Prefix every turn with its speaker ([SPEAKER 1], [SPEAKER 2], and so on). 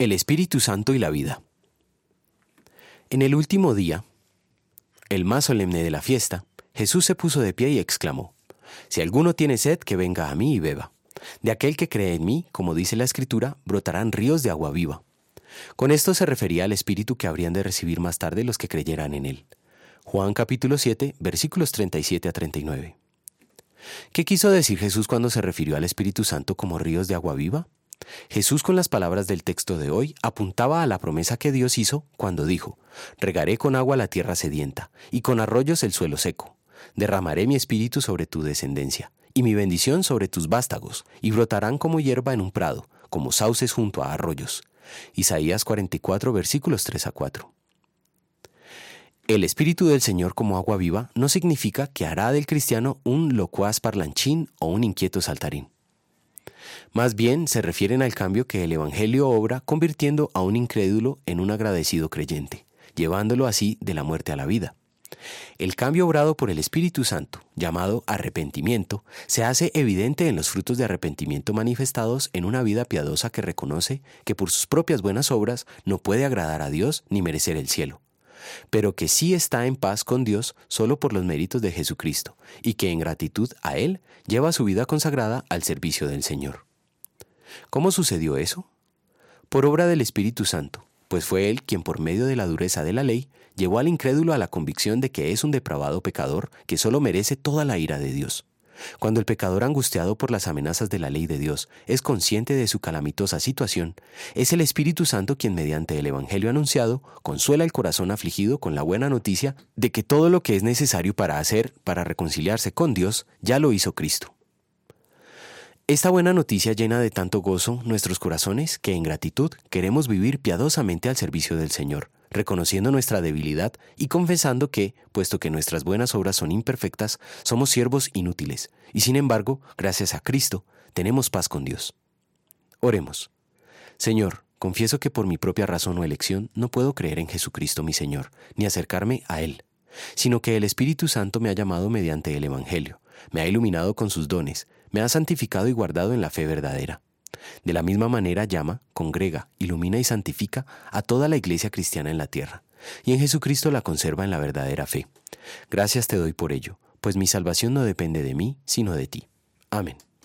[SPEAKER 1] El Espíritu Santo y la vida. En el último día, el más solemne de la fiesta, Jesús se puso de pie y exclamó, Si alguno tiene sed, que venga a mí y beba. De aquel que cree en mí, como dice la Escritura, brotarán ríos de agua viva. Con esto se refería al Espíritu que habrían de recibir más tarde los que creyeran en él. Juan capítulo 7, versículos 37 a 39. ¿Qué quiso decir Jesús cuando se refirió al Espíritu Santo como ríos de agua viva? Jesús con las palabras del texto de hoy apuntaba a la promesa que Dios hizo cuando dijo, Regaré con agua la tierra sedienta, y con arroyos el suelo seco. Derramaré mi espíritu sobre tu descendencia, y mi bendición sobre tus vástagos, y brotarán como hierba en un prado, como sauces junto a arroyos. Isaías 44 versículos 3 a 4. El Espíritu del Señor como agua viva no significa que hará del cristiano un locuaz parlanchín o un inquieto saltarín. Más bien se refieren al cambio que el Evangelio obra convirtiendo a un incrédulo en un agradecido creyente, llevándolo así de la muerte a la vida. El cambio obrado por el Espíritu Santo, llamado arrepentimiento, se hace evidente en los frutos de arrepentimiento manifestados en una vida piadosa que reconoce que por sus propias buenas obras no puede agradar a Dios ni merecer el cielo, pero que sí está en paz con Dios solo por los méritos de Jesucristo, y que en gratitud a Él lleva su vida consagrada al servicio del Señor. ¿Cómo sucedió eso? Por obra del Espíritu Santo, pues fue Él quien por medio de la dureza de la ley llevó al incrédulo a la convicción de que es un depravado pecador que solo merece toda la ira de Dios. Cuando el pecador angustiado por las amenazas de la ley de Dios es consciente de su calamitosa situación, es el Espíritu Santo quien mediante el Evangelio anunciado consuela el corazón afligido con la buena noticia de que todo lo que es necesario para hacer para reconciliarse con Dios ya lo hizo Cristo. Esta buena noticia llena de tanto gozo nuestros corazones que en gratitud queremos vivir piadosamente al servicio del Señor, reconociendo nuestra debilidad y confesando que, puesto que nuestras buenas obras son imperfectas, somos siervos inútiles, y sin embargo, gracias a Cristo, tenemos paz con Dios. Oremos. Señor, confieso que por mi propia razón o elección no puedo creer en Jesucristo mi Señor, ni acercarme a Él, sino que el Espíritu Santo me ha llamado mediante el Evangelio, me ha iluminado con sus dones, me ha santificado y guardado en la fe verdadera. De la misma manera llama, congrega, ilumina y santifica a toda la iglesia cristiana en la tierra, y en Jesucristo la conserva en la verdadera fe. Gracias te doy por ello, pues mi salvación no depende de mí, sino de ti. Amén.